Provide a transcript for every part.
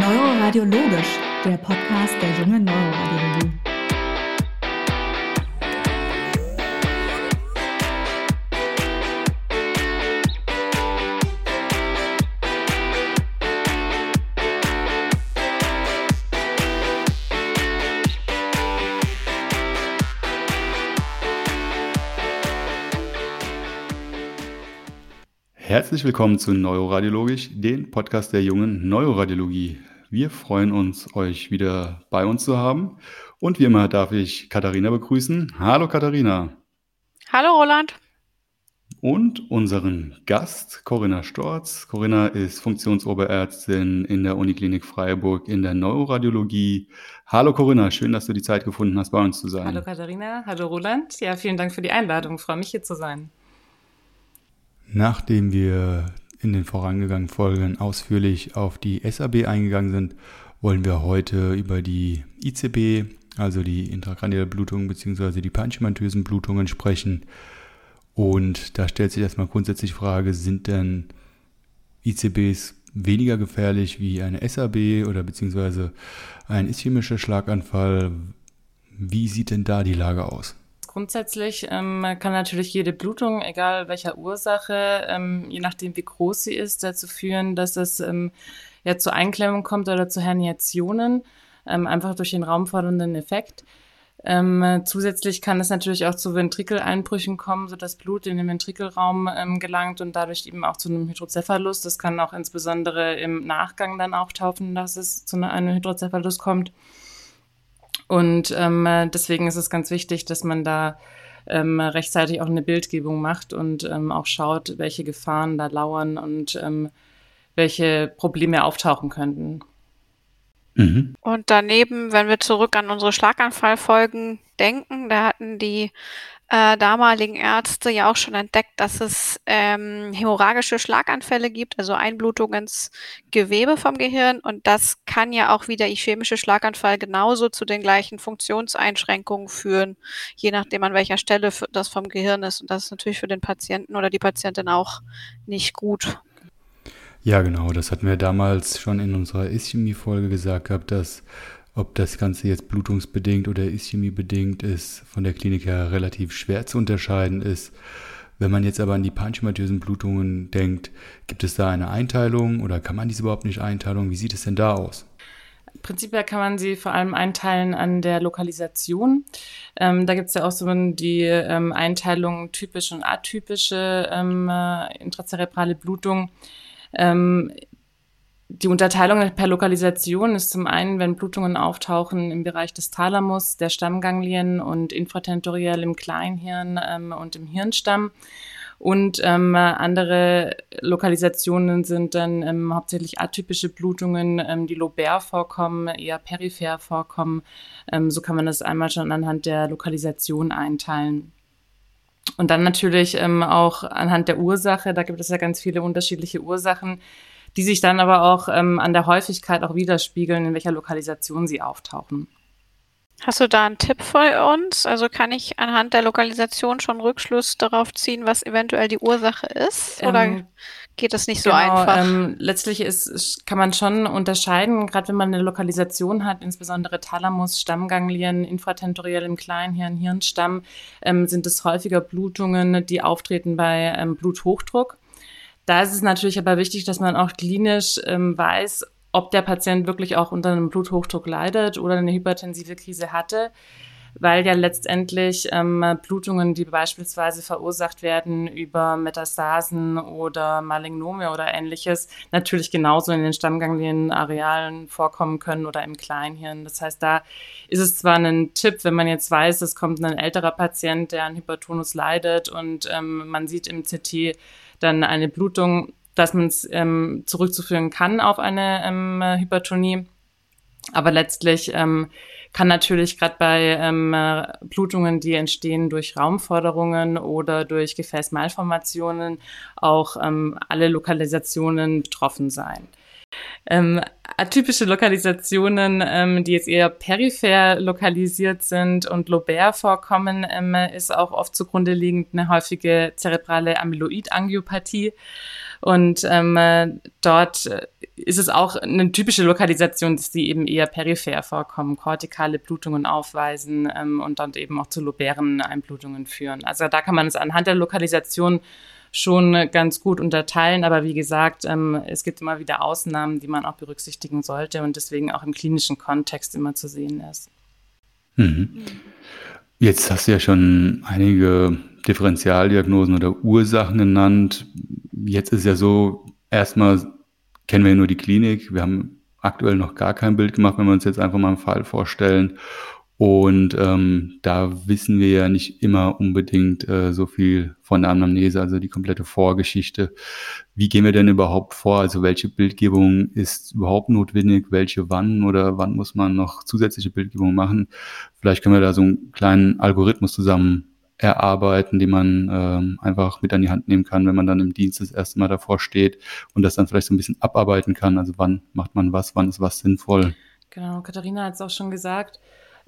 Neuroradiologisch, der Podcast der jungen Neuroradiologie. Herzlich willkommen zu Neuroradiologisch, den Podcast der jungen Neuroradiologie. Wir freuen uns, euch wieder bei uns zu haben. Und wie immer darf ich Katharina begrüßen. Hallo Katharina. Hallo Roland. Und unseren Gast, Corinna Storz. Corinna ist Funktionsoberärztin in der Uniklinik Freiburg in der Neuroradiologie. Hallo Corinna, schön, dass du die Zeit gefunden hast, bei uns zu sein. Hallo Katharina, hallo Roland. Ja, vielen Dank für die Einladung. Ich freue mich, hier zu sein. Nachdem wir in den vorangegangenen Folgen ausführlich auf die SAB eingegangen sind, wollen wir heute über die ICB, also die intrakranielle Blutung bzw. die parenchymantösen Blutungen sprechen. Und da stellt sich erstmal grundsätzlich die Frage, sind denn ICBs weniger gefährlich wie eine SAB oder beziehungsweise ein ischämischer Schlaganfall? Wie sieht denn da die Lage aus? Grundsätzlich ähm, kann natürlich jede Blutung, egal welcher Ursache, ähm, je nachdem wie groß sie ist, dazu führen, dass es ähm, ja zu Einklemmung kommt oder zu Herniationen, ähm, einfach durch den raumfordernden Effekt. Ähm, zusätzlich kann es natürlich auch zu Ventrikeleinbrüchen kommen, sodass Blut in den Ventrikelraum ähm, gelangt und dadurch eben auch zu einem Hydrocephalus. Das kann auch insbesondere im Nachgang dann auftauchen, dass es zu einem Hydrocephalus kommt. Und ähm, deswegen ist es ganz wichtig, dass man da ähm, rechtzeitig auch eine Bildgebung macht und ähm, auch schaut, welche Gefahren da lauern und ähm, welche Probleme auftauchen könnten. Mhm. Und daneben, wenn wir zurück an unsere Schlaganfallfolgen denken, da hatten die äh, damaligen Ärzte ja auch schon entdeckt, dass es ähm, hämorrhagische Schlaganfälle gibt, also Einblutung ins Gewebe vom Gehirn. Und das kann ja auch wie der ischämische Schlaganfall genauso zu den gleichen Funktionseinschränkungen führen, je nachdem an welcher Stelle das vom Gehirn ist. Und das ist natürlich für den Patienten oder die Patientin auch nicht gut. Ja, genau. Das hatten wir damals schon in unserer Ischämie-Folge gesagt gehabt, dass ob das Ganze jetzt blutungsbedingt oder ischämiebedingt ist, von der Klinik her relativ schwer zu unterscheiden ist. Wenn man jetzt aber an die parenchymatösen Blutungen denkt, gibt es da eine Einteilung oder kann man diese überhaupt nicht einteilen? Wie sieht es denn da aus? Prinzipiell kann man sie vor allem einteilen an der Lokalisation. Ähm, da gibt es ja auch so die ähm, Einteilung typische und atypische ähm, äh, intrazerebrale Blutung. Ähm, die Unterteilung per Lokalisation ist zum einen, wenn Blutungen auftauchen im Bereich des Thalamus, der Stammganglien und infratentoriell im Kleinhirn ähm, und im Hirnstamm. Und ähm, andere Lokalisationen sind dann ähm, hauptsächlich atypische Blutungen, ähm, die lobär vorkommen, eher peripher vorkommen. Ähm, so kann man das einmal schon anhand der Lokalisation einteilen. Und dann natürlich ähm, auch anhand der Ursache, da gibt es ja ganz viele unterschiedliche Ursachen, die sich dann aber auch ähm, an der Häufigkeit auch widerspiegeln, in welcher Lokalisation sie auftauchen. Hast du da einen Tipp für uns? Also kann ich anhand der Lokalisation schon Rückschluss darauf ziehen, was eventuell die Ursache ist? Oder ähm, geht das nicht so genau, einfach? Ähm, letztlich ist, kann man schon unterscheiden, gerade wenn man eine Lokalisation hat, insbesondere Thalamus, Stammganglien, infratentoriell im Kleinhirn, Hirnstamm, ähm, sind es häufiger Blutungen, die auftreten bei ähm, Bluthochdruck. Da ist es natürlich aber wichtig, dass man auch klinisch ähm, weiß, ob der Patient wirklich auch unter einem Bluthochdruck leidet oder eine hypertensive Krise hatte, weil ja letztendlich ähm, Blutungen, die beispielsweise verursacht werden über Metastasen oder Malignome oder ähnliches, natürlich genauso in den Stammganglienarealen vorkommen können oder im Kleinhirn. Das heißt, da ist es zwar ein Tipp, wenn man jetzt weiß, es kommt ein älterer Patient, der an Hypertonus leidet und ähm, man sieht im CT, dann eine Blutung, dass man es ähm, zurückzuführen kann auf eine ähm, Hypertonie. Aber letztlich ähm, kann natürlich gerade bei ähm, Blutungen, die entstehen durch Raumforderungen oder durch Gefäßmalformationen, auch ähm, alle Lokalisationen betroffen sein. Ähm, atypische Lokalisationen, ähm, die jetzt eher peripher lokalisiert sind und lobär vorkommen, ähm, ist auch oft zugrunde liegend eine häufige zerebrale Amyloidangiopathie, Und ähm, äh, dort äh, ist es auch eine typische Lokalisation, dass die eben eher peripher vorkommen, kortikale Blutungen aufweisen ähm, und dann eben auch zu lopären Einblutungen führen. Also da kann man es anhand der Lokalisation schon ganz gut unterteilen. Aber wie gesagt, ähm, es gibt immer wieder Ausnahmen, die man auch berücksichtigen sollte und deswegen auch im klinischen Kontext immer zu sehen ist. Mhm. Jetzt hast du ja schon einige Differentialdiagnosen oder Ursachen genannt. Jetzt ist ja so, erstmal kennen wir nur die Klinik. Wir haben aktuell noch gar kein Bild gemacht, wenn wir uns jetzt einfach mal einen Fall vorstellen. Und ähm, da wissen wir ja nicht immer unbedingt äh, so viel von der Anamnese, also die komplette Vorgeschichte. Wie gehen wir denn überhaupt vor? Also welche Bildgebung ist überhaupt notwendig? Welche wann oder wann muss man noch zusätzliche Bildgebung machen? Vielleicht können wir da so einen kleinen Algorithmus zusammen erarbeiten, den man ähm, einfach mit an die Hand nehmen kann, wenn man dann im Dienst das erste Mal davor steht und das dann vielleicht so ein bisschen abarbeiten kann. Also wann macht man was, wann ist was sinnvoll? Genau, Katharina hat es auch schon gesagt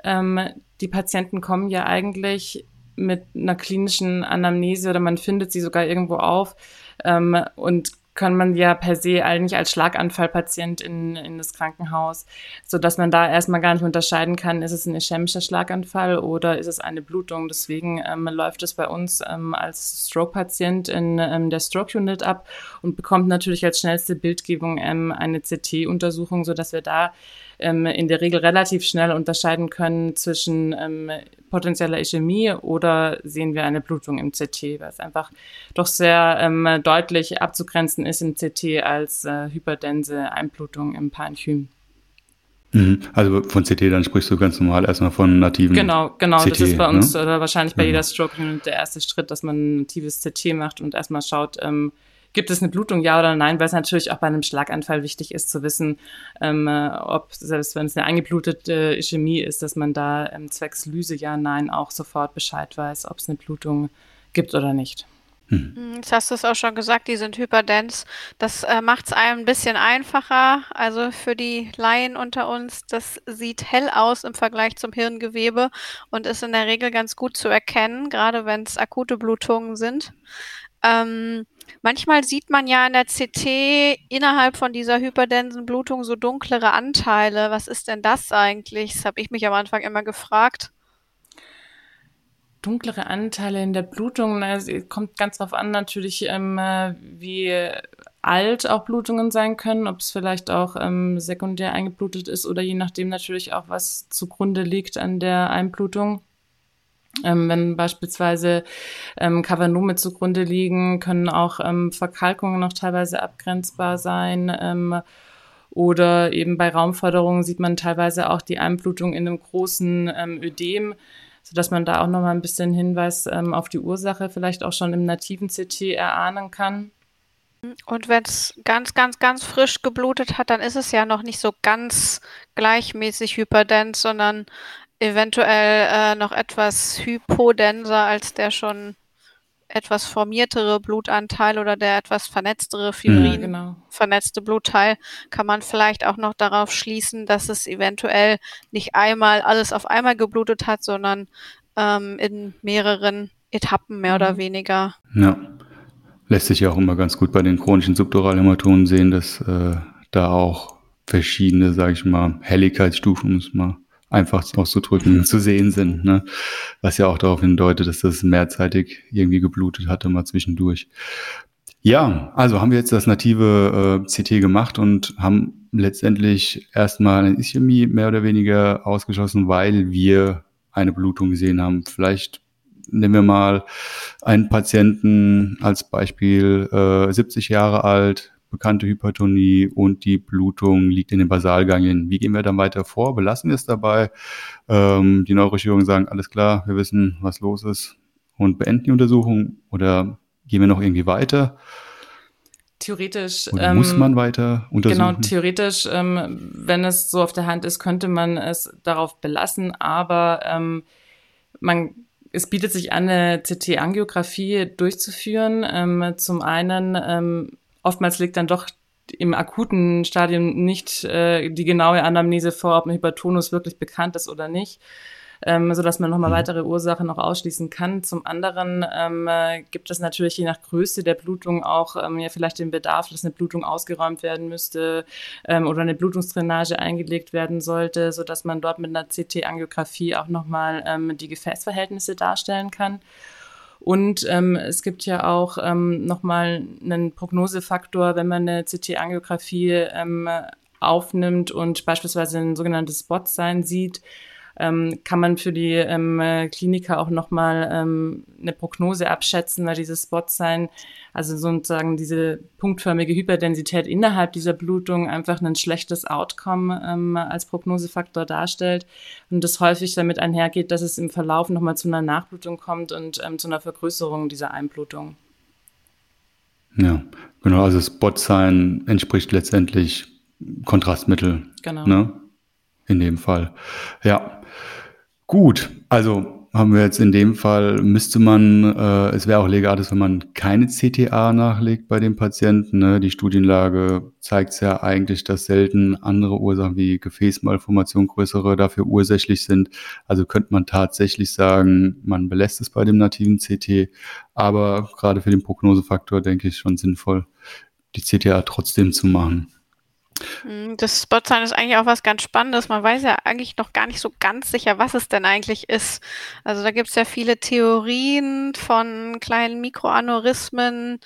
ähm, die Patienten kommen ja eigentlich mit einer klinischen Anamnese oder man findet sie sogar irgendwo auf ähm, und kann man ja per se eigentlich als Schlaganfallpatient in, in das Krankenhaus, so dass man da erstmal gar nicht unterscheiden kann, ist es ein ischämischer Schlaganfall oder ist es eine Blutung. Deswegen ähm, läuft es bei uns ähm, als Stroke-Patient in ähm, der Stroke-Unit ab und bekommt natürlich als schnellste Bildgebung ähm, eine CT-Untersuchung, so dass wir da ähm, in der Regel relativ schnell unterscheiden können zwischen ähm, potenzieller Ischämie oder sehen wir eine Blutung im CT, weil es einfach doch sehr ähm, deutlich abzugrenzen ist im CT als äh, hyperdense Einblutung im Parenchym. Mhm. Also von CT, dann sprichst du ganz normal erstmal von nativen Genau, genau. CT, das ist bei uns ne? oder wahrscheinlich bei mhm. jeder Stroke der erste Schritt, dass man ein natives CT macht und erstmal schaut, ähm, gibt es eine Blutung, ja oder nein, weil es natürlich auch bei einem Schlaganfall wichtig ist zu wissen, ähm, äh, ob, selbst wenn es eine eingeblutete Ischämie ist, dass man da ähm, zwecks Lyse, ja, nein, auch sofort Bescheid weiß, ob es eine Blutung gibt oder nicht. Hm. hm. Jetzt hast du es auch schon gesagt, die sind hyperdens. Das äh, macht es einem ein bisschen einfacher. Also für die Laien unter uns, das sieht hell aus im Vergleich zum Hirngewebe und ist in der Regel ganz gut zu erkennen, gerade wenn es akute Blutungen sind. Ähm, Manchmal sieht man ja in der CT innerhalb von dieser hyperdensen Blutung so dunklere Anteile. Was ist denn das eigentlich? Das habe ich mich am Anfang immer gefragt. Dunklere Anteile in der Blutung, es kommt ganz drauf an natürlich, ähm, wie alt auch Blutungen sein können, ob es vielleicht auch ähm, sekundär eingeblutet ist oder je nachdem natürlich auch, was zugrunde liegt an der Einblutung. Ähm, wenn beispielsweise ähm, Kavernome zugrunde liegen, können auch ähm, Verkalkungen noch teilweise abgrenzbar sein. Ähm, oder eben bei Raumförderungen sieht man teilweise auch die Einblutung in einem großen ähm, Ödem, sodass man da auch nochmal ein bisschen Hinweis ähm, auf die Ursache vielleicht auch schon im nativen CT erahnen kann. Und wenn es ganz, ganz, ganz frisch geblutet hat, dann ist es ja noch nicht so ganz gleichmäßig hyperdens, sondern eventuell äh, noch etwas hypodenser als der schon etwas formiertere Blutanteil oder der etwas vernetztere Fibrin, mhm. genau. vernetzte Blutteil, kann man vielleicht auch noch darauf schließen, dass es eventuell nicht einmal alles auf einmal geblutet hat, sondern ähm, in mehreren Etappen mehr mhm. oder weniger. Ja, lässt sich ja auch immer ganz gut bei den chronischen Subduralhämatomen sehen, dass äh, da auch verschiedene, sage ich mal, Helligkeitsstufen, um es mal einfach auszudrücken, zu sehen sind. Ne? Was ja auch darauf hindeutet, dass das mehrzeitig irgendwie geblutet hatte, mal zwischendurch. Ja, also haben wir jetzt das native äh, CT gemacht und haben letztendlich erstmal eine Ischämie mehr oder weniger ausgeschlossen, weil wir eine Blutung gesehen haben. Vielleicht nehmen wir mal einen Patienten als Beispiel, äh, 70 Jahre alt, bekannte Hypertonie und die Blutung liegt in den Basalganglien. Wie gehen wir dann weiter vor? Belassen wir es dabei? Ähm, die Neurochirurgen sagen, alles klar, wir wissen, was los ist und beenden die Untersuchung oder gehen wir noch irgendwie weiter? Theoretisch. Oder muss ähm, man weiter untersuchen? Genau, theoretisch, ähm, wenn es so auf der Hand ist, könnte man es darauf belassen, aber ähm, man es bietet sich an, eine CT-Angiografie durchzuführen. Ähm, zum einen ähm, oftmals liegt dann doch im akuten Stadium nicht äh, die genaue Anamnese vor, ob ein Hypertonus wirklich bekannt ist oder nicht. ähm, so dass man nochmal mhm. weitere Ursachen noch ausschließen kann. Zum anderen ähm, äh, gibt es natürlich je nach Größe der Blutung auch ähm, ja vielleicht den Bedarf, dass eine Blutung ausgeräumt werden müsste ähm, oder eine Blutungsdrainage eingelegt werden sollte, so dass man dort mit einer CT-Angiografie auch nochmal ähm, die Gefäßverhältnisse darstellen kann. Und ähm, es gibt ja auch ähm, nochmal einen Prognosefaktor, wenn man eine CT-Angiografie ähm, aufnimmt und beispielsweise ein sogenanntes Spot-Sein sieht, ähm, kann man für die ähm, Kliniker auch nochmal ähm, eine Prognose abschätzen, weil dieses Spot-Sein, also sozusagen diese punktförmige Hyperdensität innerhalb dieser Blutung einfach ein schlechtes Outcome ähm, als Prognosefaktor darstellt und das häufig damit einhergeht, dass es im Verlauf nochmal zu einer Nachblutung kommt und ähm, zu einer Vergrößerung dieser Einblutung. Ja, genau, also Spot-Sein entspricht letztendlich Kontrastmittel. Genau. Ne? In dem Fall. Ja. Gut, also haben wir jetzt in dem Fall, müsste man, äh, es wäre auch legates, wenn man keine CTA nachlegt bei dem Patienten. Ne? Die Studienlage zeigt ja eigentlich, dass selten andere Ursachen wie Gefäßmalformation größere dafür ursächlich sind. Also könnte man tatsächlich sagen, man belässt es bei dem nativen CT, aber gerade für den Prognosefaktor denke ich schon sinnvoll, die CTA trotzdem zu machen. Hm, das Spotsign ist eigentlich auch was ganz Spannendes. Man weiß ja eigentlich noch gar nicht so ganz sicher, was es denn eigentlich ist. Also da gibt es ja viele Theorien von kleinen Mikroaneurysmen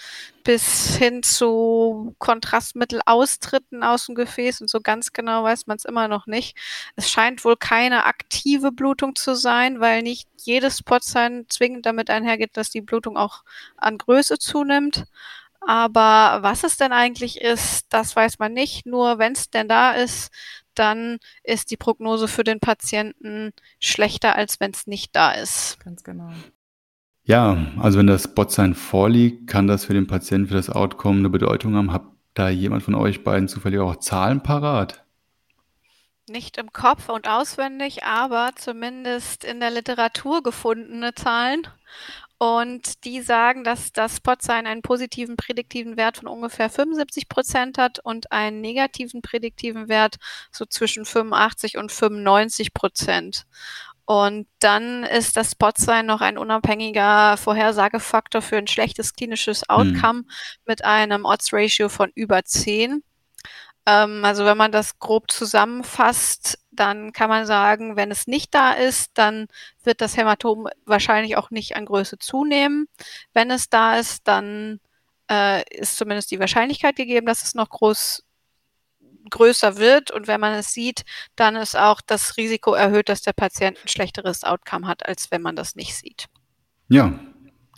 bis hin zu Kontrastmittelaustritten aus dem Gefäß und so ganz genau weiß man es immer noch nicht. Es scheint wohl keine aktive Blutung zu sein, weil nicht jedes Spotsign zwingend damit einhergeht, dass die Blutung auch an Größe zunimmt. Aber was es denn eigentlich ist, das weiß man nicht. Nur wenn es denn da ist, dann ist die Prognose für den Patienten schlechter, als wenn es nicht da ist. Ganz genau. Ja, also wenn das Spotsign vorliegt, kann das für den Patienten, für das Outcome eine Bedeutung haben. Habt da jemand von euch beiden zufällig auch Zahlen parat? Nicht im Kopf und auswendig, aber zumindest in der Literatur gefundene Zahlen. Und die sagen, dass das Spotsign einen positiven prädiktiven Wert von ungefähr 75 Prozent hat und einen negativen prädiktiven Wert so zwischen 85 und 95 Prozent. Und dann ist das Spotsign noch ein unabhängiger Vorhersagefaktor für ein schlechtes klinisches hm. Outcome mhm. mit einem Odds-Ratio von über 10. Ähm, also wenn man das grob zusammenfasst, dann kann man sagen, wenn es nicht da ist, dann wird das Hämatom wahrscheinlich auch nicht an Größe zunehmen. Wenn es da ist, dann äh, ist zumindest die Wahrscheinlichkeit gegeben, dass es noch groß größer wird und wenn man es sieht, dann ist auch das Risiko erhöht, dass der Patient ein schlechteres Outcome hat, als wenn man das nicht sieht. Ja,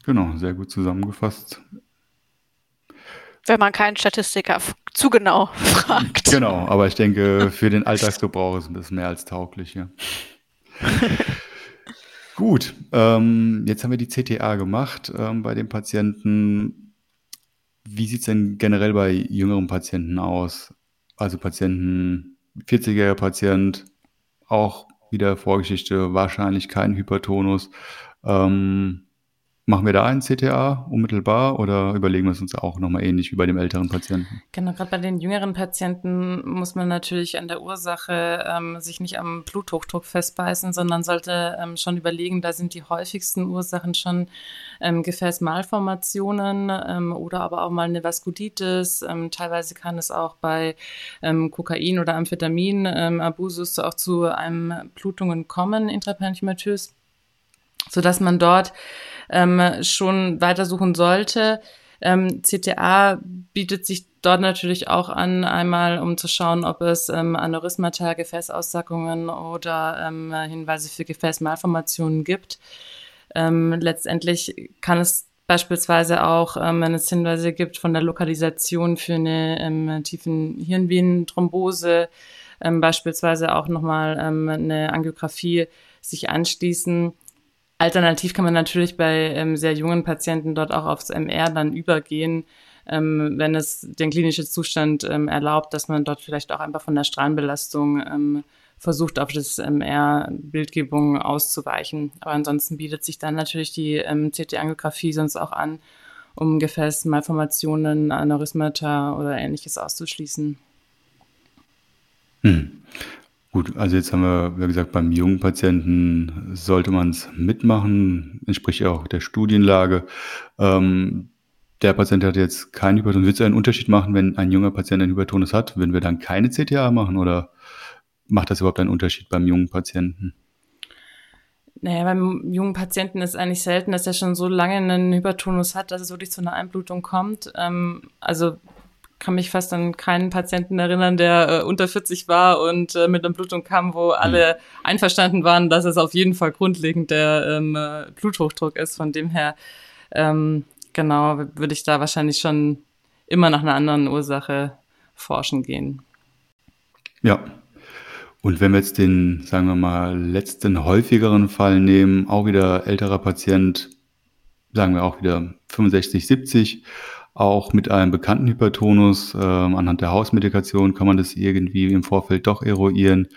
genau, sehr gut zusammengefasst wenn man keinen Statistiker zu genau fragt. Genau, aber ich denke, für den Alltagsgebrauch ist das mehr als tauglich. Ja. Gut, ähm, jetzt haben wir die CTA gemacht ähm, bei den Patienten. Wie sieht es denn generell bei jüngeren Patienten aus? Also Patienten, 40-jähriger Patient, auch wieder Vorgeschichte, wahrscheinlich kein Hypertonus. Ähm, Machen wir da einen CTA unmittelbar oder überlegen wir es uns auch nochmal ähnlich wie bei dem älteren Patienten? Genau, gerade bei den jüngeren Patienten muss man natürlich an der Ursache ähm, sich nicht am Bluthochdruck festbeißen, sondern sollte ähm, schon überlegen, da sind die häufigsten Ursachen schon ähm, Gefäßmalformationen ähm, oder aber auch mal eine Vaskulitis. Ähm, teilweise kann es auch bei ähm, Kokain oder Amphetamin, Abusus auch zu einem Blutungen kommen, intraparenchymatös, sodass man dort ähm, schon weitersuchen sollte. Ähm, CTA bietet sich dort natürlich auch an, einmal um zu schauen, ob es ähm, Aneurysmata, Gefäßaussackungen oder ähm, Hinweise für Gefäßmalformationen gibt. Ähm, letztendlich kann es beispielsweise auch, ähm, wenn es Hinweise gibt von der Lokalisation für eine ähm, tiefen Hirnvenenthrombose, ähm, beispielsweise auch nochmal eine Angiografie sich anschließen Alternativ kann man natürlich bei ähm, sehr jungen Patienten dort auch aufs MR dann übergehen, ähm, wenn es den klinischen Zustand ähm, erlaubt, dass man dort vielleicht auch einfach von der Strahlenbelastung ähm, versucht, auf das MR-Bildgebung auszuweichen. Aber ansonsten bietet sich dann natürlich die ähm, CT-Angiografie sonst auch an, um Gefäßmalformationen, Aneurysmata oder ähnliches auszuschließen. Hm. Gut, also jetzt haben wir, wie gesagt, beim jungen Patienten sollte man es mitmachen, entspricht ja auch der Studienlage. Ähm, der Patient hat jetzt keinen Hypertonus. Wird es einen Unterschied machen, wenn ein junger Patient einen Hypertonus hat, wenn wir dann keine CTA machen oder macht das überhaupt einen Unterschied beim jungen Patienten? Naja, beim jungen Patienten ist eigentlich selten, dass er schon so lange einen Hypertonus hat, dass es wirklich zu einer Einblutung kommt. Ähm, also kann mich fast an keinen Patienten erinnern, der äh, unter 40 war und äh, mit einer Blutung kam, wo alle mhm. einverstanden waren, dass es auf jeden Fall grundlegend der ähm, äh, Bluthochdruck ist. Von dem her, ähm, genau, würde ich da wahrscheinlich schon immer nach einer anderen Ursache forschen gehen. Ja. Und wenn wir jetzt den, sagen wir mal, letzten häufigeren Fall nehmen, auch wieder älterer Patient, sagen wir auch wieder 65, 70, auch mit einem bekannten Hypertonus. Ähm, anhand der Hausmedikation kann man das irgendwie im Vorfeld doch eruieren.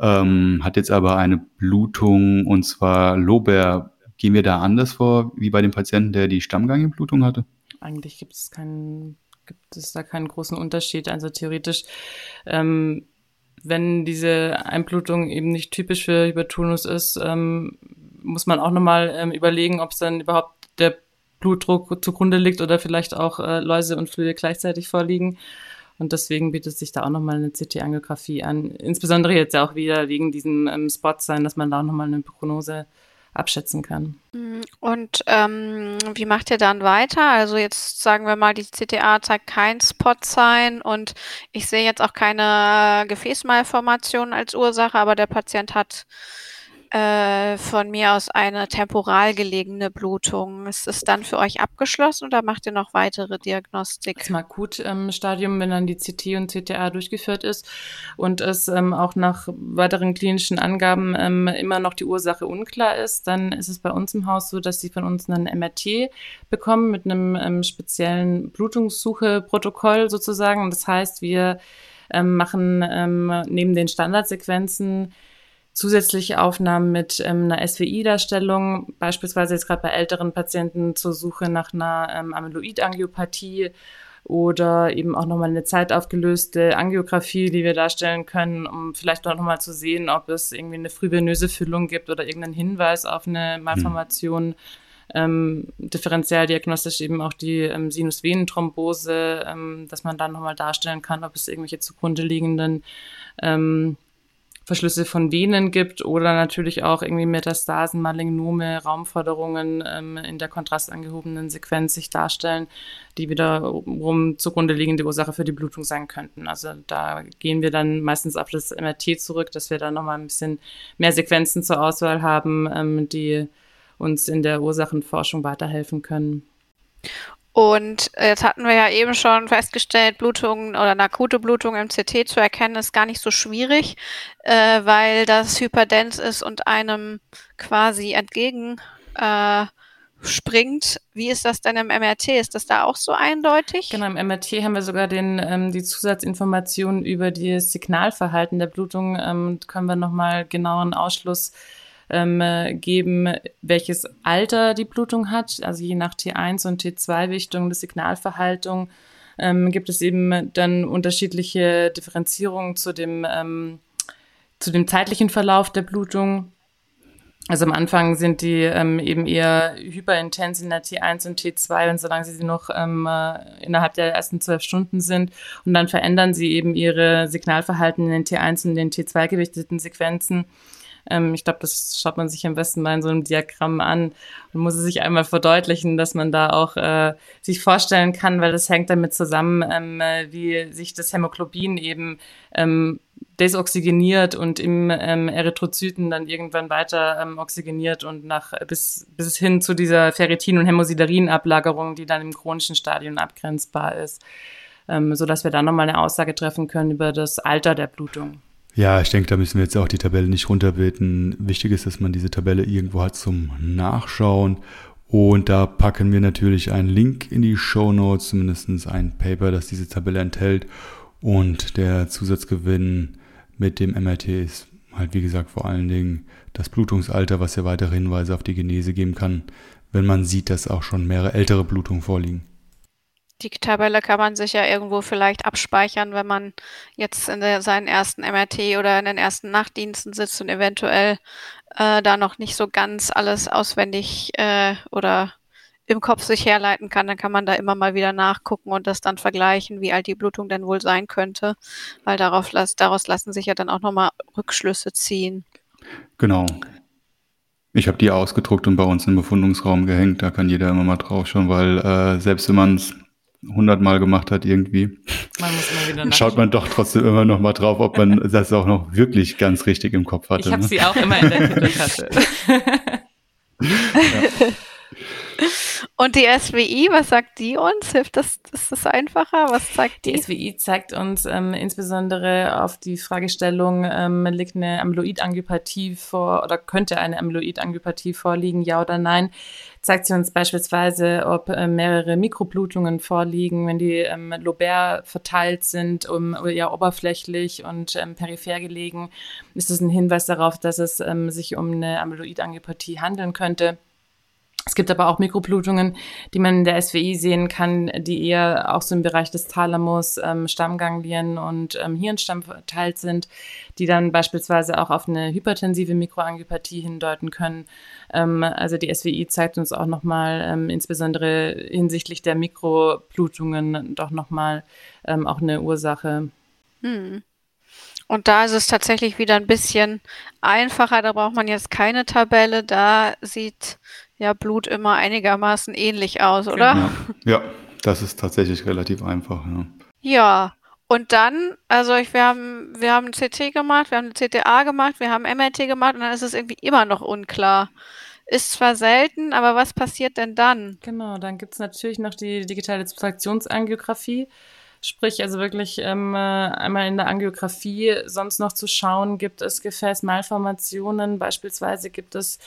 Ähm, hat jetzt aber eine Blutung und zwar Lober. Gehen wir da anders vor wie bei dem Patienten, der die Stammganglienblutung hatte? Eigentlich gibt es keinen, gibt es da keinen großen Unterschied. Also theoretisch, ähm, wenn diese Einblutung eben nicht typisch für Hypertonus ist, ähm, muss man auch nochmal ähm, überlegen, ob es dann überhaupt der Blutdruck zugrunde liegt oder vielleicht auch äh, Läuse und Flühe gleichzeitig vorliegen. Und deswegen bietet sich da auch nochmal eine CT-Angiografie an. Insbesondere jetzt ja auch wieder wegen diesem ähm, Spot sein, dass man da auch nochmal eine Prognose abschätzen kann. Mm, und ähm, wie macht ihr dann weiter? Also jetzt sagen wir mal, die CTA zeigt kein Spot sein und ich sehe jetzt auch keine Gefäßmalformation als Ursache, aber der Patient hat äh, von mir aus eine temporal gelegene Blutung. Ist es dann für euch abgeschlossen oder macht ihr noch weitere Diagnostik? Im Akutstadium, wenn dann die CT und CTA durchgeführt ist und es ähm, auch nach weiteren klinischen Angaben ähm, immer noch die Ursache unklar ist, dann ist es bei uns im Haus so, dass sie von uns einen MRT bekommen mit einem ähm, speziellen Blutungssuche-Protokoll sozusagen. Das heißt, wir ähm, machen ähm, neben den Standardsequenzen zusätzliche Aufnahmen mit ähm, einer SWI-Darstellung, beispielsweise jetzt gerade bei älteren Patienten zur Suche nach einer ähm, Amyloidangiopathie oder eben auch nochmal eine zeitaufgelöste Angiografie, die wir darstellen können, um vielleicht auch nochmal zu sehen, ob es irgendwie eine frühvenöse Füllung gibt oder irgendeinen Hinweis auf eine Malformation. Mhm. Ähm, differenzialdiagnostisch eben auch die ähm, Sinusvenenthrombose, ähm, dass man dann nochmal darstellen kann, ob es irgendwelche zugrunde liegenden ähm, Verschlüsse von Venen gibt oder natürlich auch irgendwie Metastasen, Malignome, Raumforderungen ähm, in der kontrastangehobenen Sequenz sich darstellen, die wiederum zugrunde liegende Ursache für die Blutung sein könnten. Also da gehen wir dann meistens auf das MRT zurück, dass wir dann nochmal ein bisschen mehr Sequenzen zur Auswahl haben, ähm, die uns in der Ursachenforschung weiterhelfen können. Und jetzt hatten wir ja eben schon festgestellt, Blutungen oder eine akute Blutung im CT zu erkennen, ist gar nicht so schwierig, äh, weil das hyperdens ist und einem quasi entgegen äh, springt. Wie ist das denn im MRT? Ist das da auch so eindeutig? Genau, im MRT haben wir sogar den, ähm, die Zusatzinformationen über das Signalverhalten der Blutung. Ähm, können wir nochmal genaueren Ausschluss ähm, geben, welches Alter die Blutung hat. Also je nach T1 und T2-Wichtung des Signalverhaltung ähm, gibt es eben dann unterschiedliche Differenzierungen zu dem, ähm, zu dem zeitlichen Verlauf der Blutung. Also am Anfang sind die ähm, eben eher hyperintens in der T1 und T2 und solange sie noch ähm, äh, innerhalb der ersten zwölf Stunden sind und dann verändern sie eben ihre Signalverhalten in den T1 und den T2 gewichteten Sequenzen ähm, ich glaube, das schaut man sich am besten mal in so einem Diagramm an und muss es sich einmal verdeutlichen, dass man da auch äh, sich vorstellen kann, weil das hängt damit zusammen, ähm, äh, wie sich das Hämoglobin eben ähm, desoxygeniert und im ähm, Erythrozyten dann irgendwann weiter ähm, oxygeniert und nach bis, bis hin zu dieser Ferritin- und Hämosiderin-Ablagerung, die dann im chronischen Stadium abgrenzbar ist, ähm, so dass wir da nochmal eine Aussage treffen können über das Alter der Blutung. Ja, ich denke, da müssen wir jetzt auch die Tabelle nicht runterbeten. Wichtig ist, dass man diese Tabelle irgendwo hat zum Nachschauen. Und da packen wir natürlich einen Link in die Show Notes, zumindest ein Paper, das diese Tabelle enthält. Und der Zusatzgewinn mit dem MRT ist halt, wie gesagt, vor allen Dingen das Blutungsalter, was ja weitere Hinweise auf die Genese geben kann, wenn man sieht, dass auch schon mehrere ältere Blutungen vorliegen. Die Tabelle kann man sich ja irgendwo vielleicht abspeichern, wenn man jetzt in der, seinen ersten MRT oder in den ersten Nachtdiensten sitzt und eventuell äh, da noch nicht so ganz alles auswendig äh, oder im Kopf sich herleiten kann, dann kann man da immer mal wieder nachgucken und das dann vergleichen, wie alt die Blutung denn wohl sein könnte, weil darauf, daraus lassen sich ja dann auch nochmal Rückschlüsse ziehen. Genau. Ich habe die ausgedruckt und bei uns im Befundungsraum gehängt. Da kann jeder immer mal drauf schauen, weil äh, selbst wenn man es hundertmal gemacht hat irgendwie, man schaut man doch trotzdem immer noch mal drauf, ob man das auch noch wirklich ganz richtig im Kopf hatte. Ich habe ne? sie auch immer in der Titeltasche. ja. Und die SWI, was sagt die uns? Hilft das, ist das einfacher? Was zeigt die? Die SWI zeigt uns ähm, insbesondere auf die Fragestellung, ähm, liegt eine Amyloidangiopathie vor oder könnte eine Amyloidangiopathie vorliegen, ja oder nein? Zeigt sie uns beispielsweise, ob äh, mehrere Mikroblutungen vorliegen, wenn die ähm, lobär verteilt sind, um, ja oberflächlich und ähm, peripher gelegen, ist das ein Hinweis darauf, dass es ähm, sich um eine Amyloidangiopathie handeln könnte. Es gibt aber auch Mikroblutungen, die man in der SWI sehen kann, die eher auch so im Bereich des Thalamus, ähm, Stammganglien und ähm, Hirnstamm verteilt sind, die dann beispielsweise auch auf eine hypertensive Mikroangiopathie hindeuten können. Ähm, also die SWI zeigt uns auch nochmal, ähm, insbesondere hinsichtlich der Mikroblutungen, doch nochmal ähm, auch eine Ursache. Hm. Und da ist es tatsächlich wieder ein bisschen einfacher. Da braucht man jetzt keine Tabelle. Da sieht ja Blut immer einigermaßen ähnlich aus, oder? Genau. Ja, das ist tatsächlich relativ einfach. Ja. ja. Und dann, also ich, wir haben, wir haben ein CT gemacht, wir haben eine CTA gemacht, wir haben MRT gemacht und dann ist es irgendwie immer noch unklar. Ist zwar selten, aber was passiert denn dann? Genau, dann gibt es natürlich noch die digitale Subtraktionsangiografie. Sprich, also wirklich ähm, äh, einmal in der Angiografie sonst noch zu schauen, gibt es Gefäßmalformationen, beispielsweise gibt es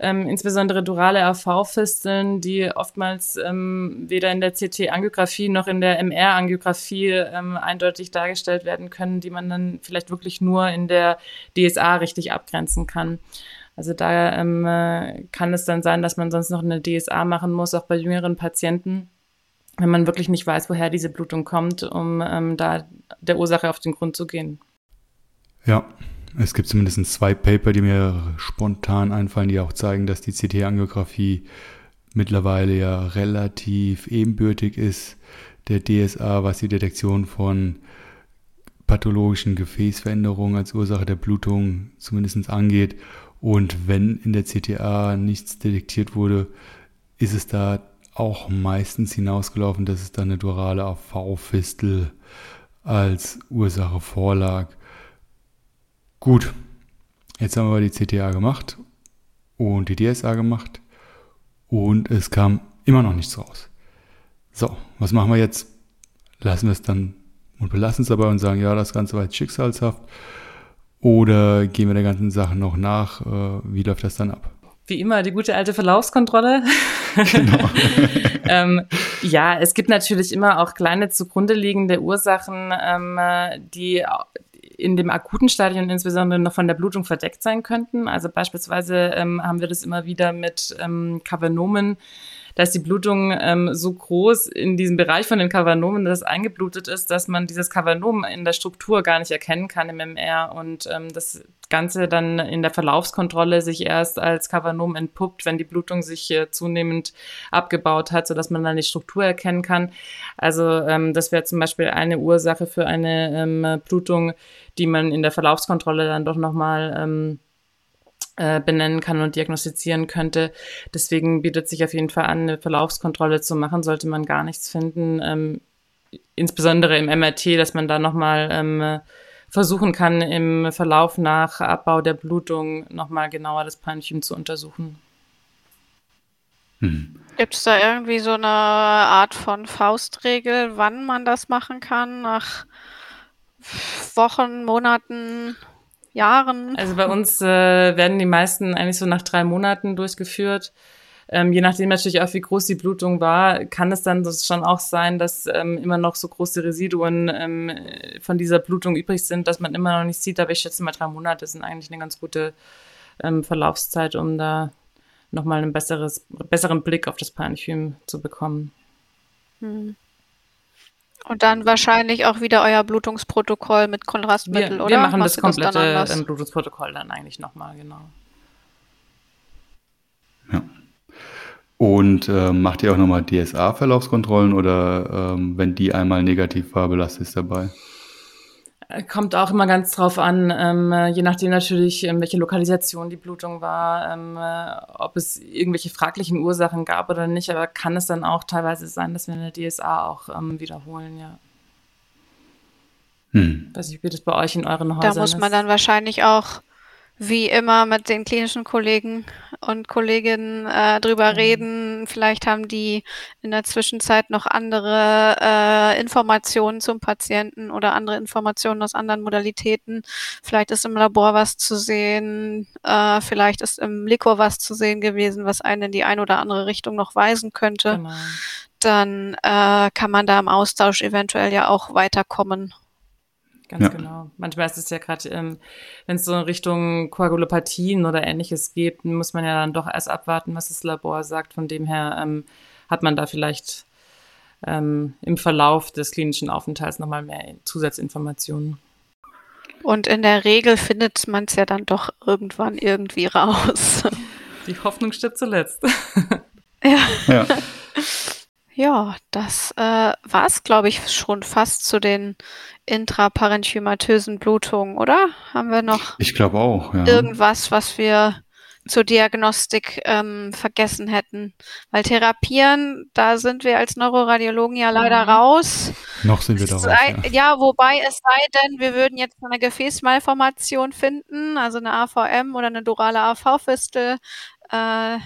ähm, insbesondere durale AV-Fisteln, die oftmals ähm, weder in der CT-Angiografie noch in der MR-Angiografie ähm, eindeutig dargestellt werden können, die man dann vielleicht wirklich nur in der DSA richtig abgrenzen kann. Also da ähm, äh, kann es dann sein, dass man sonst noch eine DSA machen muss, auch bei jüngeren Patienten, wenn man wirklich nicht weiß, woher diese Blutung kommt, um ähm, da der Ursache auf den Grund zu gehen. Ja, es gibt zumindest zwei Paper, die mir spontan einfallen, die auch zeigen, dass die CT-Angiografie mittlerweile ja relativ ebenbürtig ist der DSA, was die Detektion von pathologischen Gefäßveränderungen als Ursache der Blutung zumindest angeht. Und wenn in der CTA nichts detektiert wurde, ist es da auch meistens hinausgelaufen, dass es da eine durale AV-Fistel als Ursache vorlag. Gut, jetzt haben wir die CTA gemacht und die DSA gemacht und es kam immer noch nichts raus. So, was machen wir jetzt? Lassen wir es dann und belassen es dabei und sagen, ja, das Ganze war jetzt schicksalshaft. Oder gehen wir der ganzen Sache noch nach? Äh, wie läuft das dann ab? Wie immer, die gute alte Verlaufskontrolle. Genau. ähm, ja, es gibt natürlich immer auch kleine zugrunde liegende Ursachen, ähm, die in dem akuten Stadion insbesondere noch von der Blutung verdeckt sein könnten. Also beispielsweise ähm, haben wir das immer wieder mit ähm, Kavernomen, dass die Blutung ähm, so groß in diesem Bereich von den Kavernomen, dass es eingeblutet ist, dass man dieses Kavernom in der Struktur gar nicht erkennen kann im MR und ähm, das Ganze dann in der Verlaufskontrolle sich erst als Kavernom entpuppt, wenn die Blutung sich äh, zunehmend abgebaut hat, sodass man dann die Struktur erkennen kann. Also ähm, das wäre zum Beispiel eine Ursache für eine ähm, Blutung, die man in der Verlaufskontrolle dann doch nochmal ähm, äh, benennen kann und diagnostizieren könnte. Deswegen bietet sich auf jeden Fall an, eine Verlaufskontrolle zu machen, sollte man gar nichts finden. Ähm, insbesondere im MRT, dass man da nochmal ähm, versuchen kann, im Verlauf nach Abbau der Blutung nochmal genauer das Parenchym zu untersuchen. Hm. Gibt es da irgendwie so eine Art von Faustregel, wann man das machen kann? Nach Wochen, Monaten? Jahren? Also bei uns äh, werden die meisten eigentlich so nach drei Monaten durchgeführt. Ähm, je nachdem natürlich auch, wie groß die Blutung war, kann es dann schon auch sein, dass ähm, immer noch so große Residuen ähm, von dieser Blutung übrig sind, dass man immer noch nicht sieht. Aber ich schätze mal, drei Monate sind eigentlich eine ganz gute ähm, Verlaufszeit, um da nochmal einen besseres, besseren Blick auf das Parenchym zu bekommen. Hm. Und dann wahrscheinlich auch wieder euer Blutungsprotokoll mit Kontrastmittel, wir, oder? Wir machen Machst das komplette das dann Blutungsprotokoll dann eigentlich nochmal, genau. Ja. Und äh, macht ihr auch nochmal DSA-Verlaufskontrollen oder ähm, wenn die einmal negativ war, belastet es dabei? Kommt auch immer ganz drauf an, ähm, je nachdem natürlich, ähm, welche Lokalisation die Blutung war, ähm, äh, ob es irgendwelche fraglichen Ursachen gab oder nicht. Aber kann es dann auch teilweise sein, dass wir eine DSA auch ähm, wiederholen, ja. Hm. Weiß ich, wie das bei euch in euren Häusern ist. Da muss man ist. dann wahrscheinlich auch wie immer mit den klinischen Kollegen und Kolleginnen äh, drüber mhm. reden. Vielleicht haben die in der Zwischenzeit noch andere äh, Informationen zum Patienten oder andere Informationen aus anderen Modalitäten. Vielleicht ist im Labor was zu sehen, äh, vielleicht ist im Likor was zu sehen gewesen, was einen in die eine oder andere Richtung noch weisen könnte. Genau. Dann äh, kann man da im Austausch eventuell ja auch weiterkommen. Ganz ja. genau. Manchmal ist es ja gerade, ähm, wenn es so in Richtung Koagulopathien oder ähnliches geht, muss man ja dann doch erst abwarten, was das Labor sagt. Von dem her ähm, hat man da vielleicht ähm, im Verlauf des klinischen Aufenthalts nochmal mehr Zusatzinformationen. Und in der Regel findet man es ja dann doch irgendwann irgendwie raus. Die Hoffnung stirbt zuletzt. ja. ja. Ja, das äh, war es, glaube ich, schon fast zu den intraparenchymatösen Blutungen, oder? Haben wir noch ich glaube auch, ja. irgendwas, was wir zur Diagnostik ähm, vergessen hätten? Weil therapieren, da sind wir als Neuroradiologen ja leider mhm. raus. Noch sind wir da raus. Ja. ja, wobei es sei denn, wir würden jetzt eine Gefäßmalformation finden, also eine AVM oder eine durale AV-Fistel. Äh,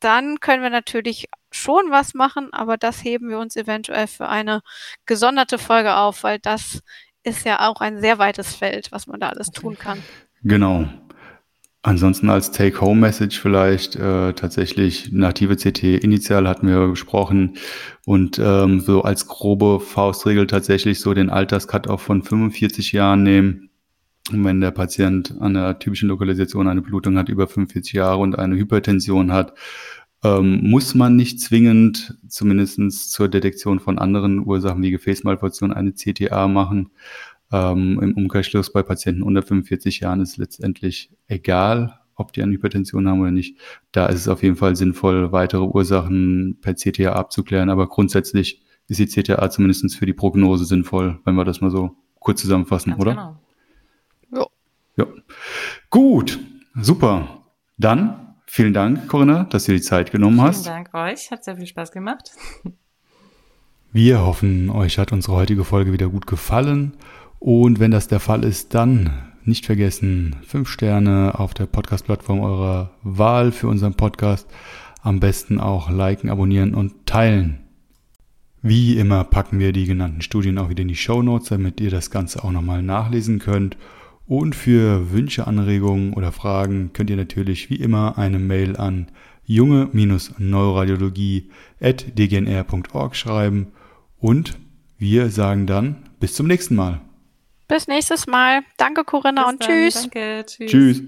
dann können wir natürlich schon was machen, aber das heben wir uns eventuell für eine gesonderte Folge auf, weil das ist ja auch ein sehr weites Feld, was man da alles tun kann. Genau. Ansonsten als Take-Home-Message vielleicht äh, tatsächlich native CT initial hatten wir gesprochen und ähm, so als grobe Faustregel tatsächlich so den Alterscut-Off von 45 Jahren nehmen. Und wenn der Patient an der typischen Lokalisation eine Blutung hat über 45 Jahre und eine Hypertension hat, ähm, muss man nicht zwingend, zumindestens zur Detektion von anderen Ursachen wie Gefäßmalformation, eine CTA machen. Ähm, Im Umkehrschluss bei Patienten unter 45 Jahren ist letztendlich egal, ob die eine Hypertension haben oder nicht. Da ist es auf jeden Fall sinnvoll, weitere Ursachen per CTA abzuklären. Aber grundsätzlich ist die CTA zumindest für die Prognose sinnvoll, wenn wir das mal so kurz zusammenfassen, Ganz oder? Genau. Ja. Gut, super. Dann Vielen Dank, Corinna, dass du die Zeit genommen hast. Vielen Dank euch, hat sehr viel Spaß gemacht. Wir hoffen, euch hat unsere heutige Folge wieder gut gefallen. Und wenn das der Fall ist, dann nicht vergessen, fünf Sterne auf der Podcast-Plattform eurer Wahl für unseren Podcast. Am besten auch liken, abonnieren und teilen. Wie immer packen wir die genannten Studien auch wieder in die Show Notes, damit ihr das Ganze auch nochmal nachlesen könnt. Und für Wünsche, Anregungen oder Fragen könnt ihr natürlich wie immer eine Mail an junge-neuroradiologie.dgnr.org schreiben. Und wir sagen dann bis zum nächsten Mal. Bis nächstes Mal. Danke, Corinna, bis und dann. tschüss. Danke, tschüss. Tschüss.